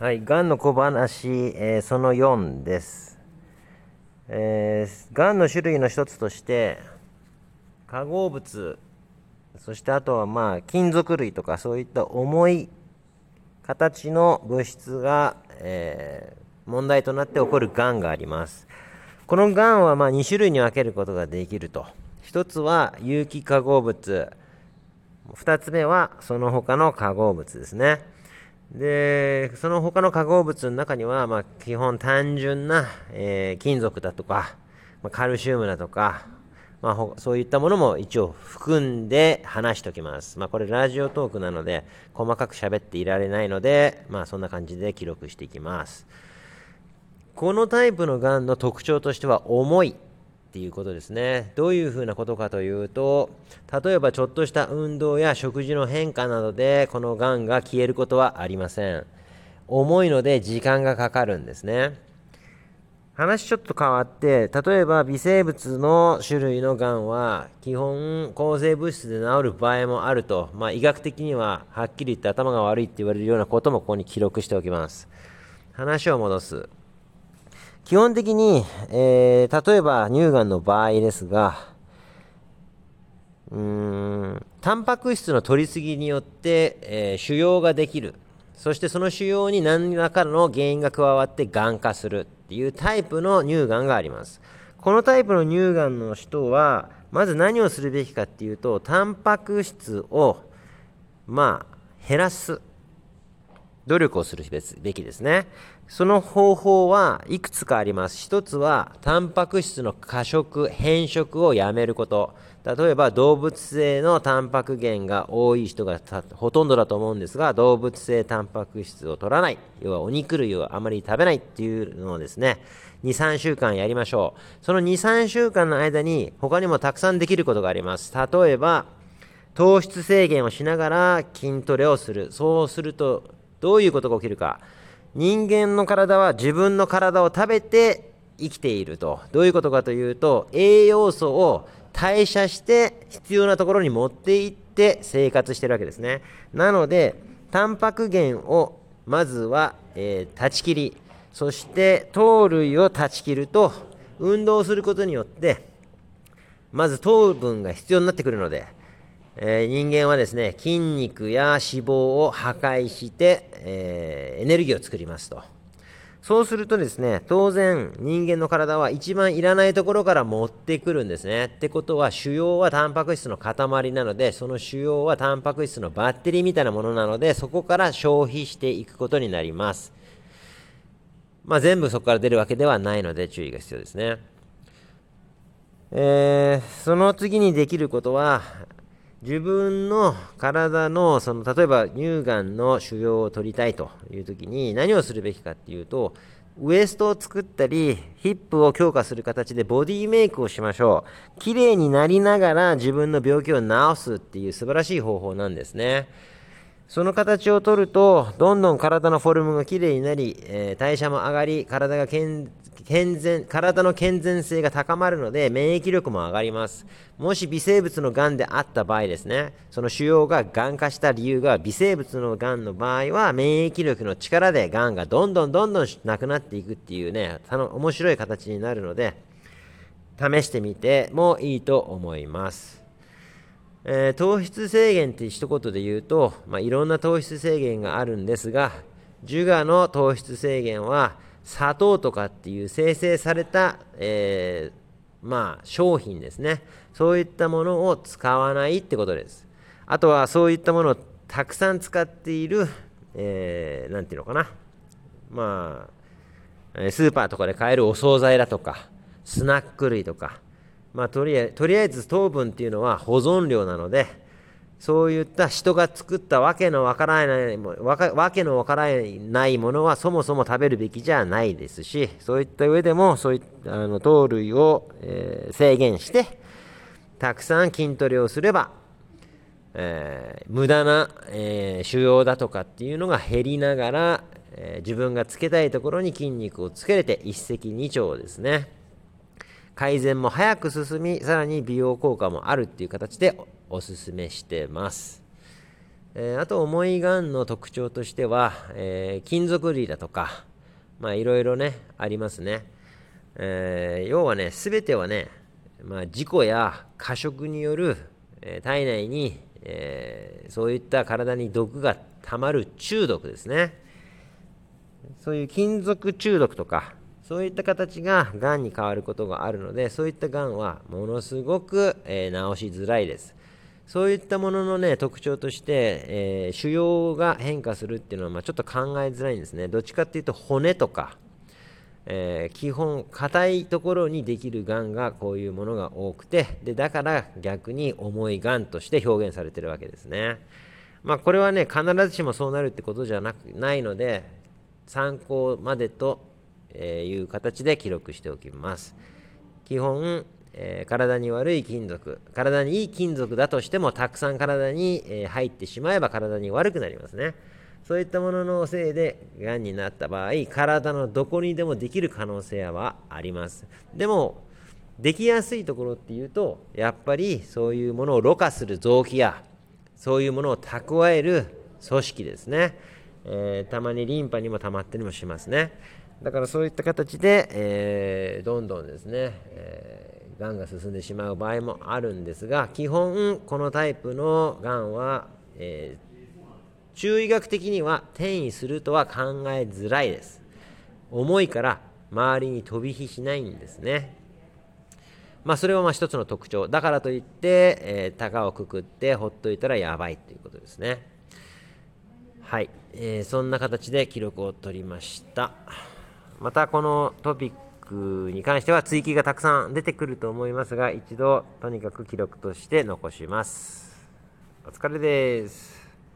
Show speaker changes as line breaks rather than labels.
はい、がんの小話、えー、その4です。えー、がんの種類の一つとして、化合物、そしてあとはまあ金属類とかそういった重い形の物質が、えー、問題となって起こるがんがあります。このがんはま2種類に分けることができると。1つは有機化合物、2つ目はその他の化合物ですね。で、その他の化合物の中には、まあ、基本単純な、えー、金属だとか、まあ、カルシウムだとか、まあ、そういったものも一応含んで話しておきます。まあ、これラジオトークなので、細かく喋っていられないので、まあ、そんな感じで記録していきます。このタイプのがんの特徴としては、重い。っていうことですね。どういうふうなことかというと、例えばちょっとした運動や食事の変化などでこのがんが消えることはありません。重いので時間がかかるんですね。話ちょっと変わって、例えば微生物の種類のがんは基本抗生物質で治る場合もあると、まあ、医学的にははっきり言って頭が悪いって言われるようなこともここに記録しておきます。話を戻す。基本的に、えー、例えば乳がんの場合ですが、うーん、タンパク質の取りすぎによって、えー、腫瘍ができる。そしてその腫瘍に何らかの原因が加わってがん化するっていうタイプの乳がんがあります。このタイプの乳がんの人は、まず何をするべきかっていうと、タンパク質を、まあ、減らす。努力をするべきですね。その方法はいくつかあります。一つは、タンパク質の過食、変色をやめること。例えば、動物性のタンパク源が多い人がほとんどだと思うんですが、動物性タンパク質を取らない。要は、お肉類をあまり食べないっていうのをですね、2、3週間やりましょう。その2、3週間の間に、他にもたくさんできることがあります。例えば、糖質制限をしながら筋トレをする。そうすると、どういうことが起きるか。人間の体は自分の体を食べて生きていると。どういうことかというと、栄養素を代謝して必要なところに持っていって生活してるわけですね。なので、タンパク源をまずは、えー、断ち切り、そして糖類を断ち切ると、運動することによって、まず糖分が必要になってくるので、えー、人間はですね、筋肉や脂肪を破壊して、えー、エネルギーを作りますと。そうするとですね、当然人間の体は一番いらないところから持ってくるんですね。ってことは腫瘍はタンパク質の塊なので、その腫瘍はタンパク質のバッテリーみたいなものなので、そこから消費していくことになります。まあ、全部そこから出るわけではないので注意が必要ですね。えー、その次にできることは、自分の体のその例えば乳がんの腫瘍を取りたいという時に何をするべきかっていうとウエストを作ったりヒップを強化する形でボディメイクをしましょう。綺麗になりながら自分の病気を治すっていう素晴らしい方法なんですね。その形をとるとどんどん体のフォルムが綺麗になり、えー、代謝も上がり体が健健全、体の健全性が高まるので免疫力も上がります。もし微生物のがんであった場合ですね、その腫瘍ががん化した理由が微生物のがんの場合は免疫力の力でがんがどんどんどんどんなくなっていくっていうね、面白い形になるので、試してみてもいいと思います。え、糖質制限って一言で言うと、まあ、いろんな糖質制限があるんですが、ジュガの糖質制限は砂糖とかっていう生成された、えー、まあ、商品ですね。そういったものを使わないってことです。あとはそういったものをたくさん使っている、えー、ていうのかな。まあ、スーパーとかで買えるお惣菜だとか、スナック類とか、まあ、とりあえず糖分っていうのは保存料なので、そういった人が作ったわけのわからないもわわけのわからないものはそもそも食べるべきじゃないですし、そういった上でも、そういったあの糖類を、えー、制限して、たくさん筋トレをすれば、えー、無駄な、えー、腫瘍だとかっていうのが減りながら、え、自分がつけたいところに筋肉をつけれて一石二鳥ですね。改善も早く進み、さらに美容効果もあるっていう形でおすすめしてます。えー、あと重いがんの特徴としては、えー、金属類だとかまあいろいろねありますね、えー、要はね全てはね、まあ、事故や過食による、え体内に、えそういった体に毒がたまる中毒ですね。そういう金属中毒とかそういった形ががんに変わることがあるのでそういったがんはものすごく、え治しづらいです。そういったもののね特徴として、えー、腫瘍が変化するっていうのは、まあ、ちょっと考えづらいんですね。どっちかっていうと骨とか、えー、基本硬いところにできるがんがこういうものが多くてでだから逆に重いがんとして表現されてるわけですね。まあこれはね必ずしもそうなるってことじゃなくないので参考までという形で記録しておきます。基本えー、体に悪い金属体にいい金属だとしてもたくさん体に、えー、入ってしまえば体に悪くなりますね。そういったもののせいでがんになった場合体のどこにでもできる可能性はあります。でもできやすいところっていうとやっぱりそういうものをろ過する臓器やそういうものを蓄える組織ですね、えー、たまにリンパにも溜まったりもしますね。だからそういった形で、えー、どんどんですね、えー、がんが進んでしまう場合もあるんですが基本このタイプのがんは、えー、中医学的には転移するとは考えづらいです。重いから周りに飛び火しないんですね。まあそれはまあ一つの特徴。だからといって、えー、高をくくってほっといたらやばいということですね。はい、えー、そんな形で記録を取りました。またこのトピックに関しては追記がたくさん出てくると思いますが一度とにかく記録として残します。お疲れです。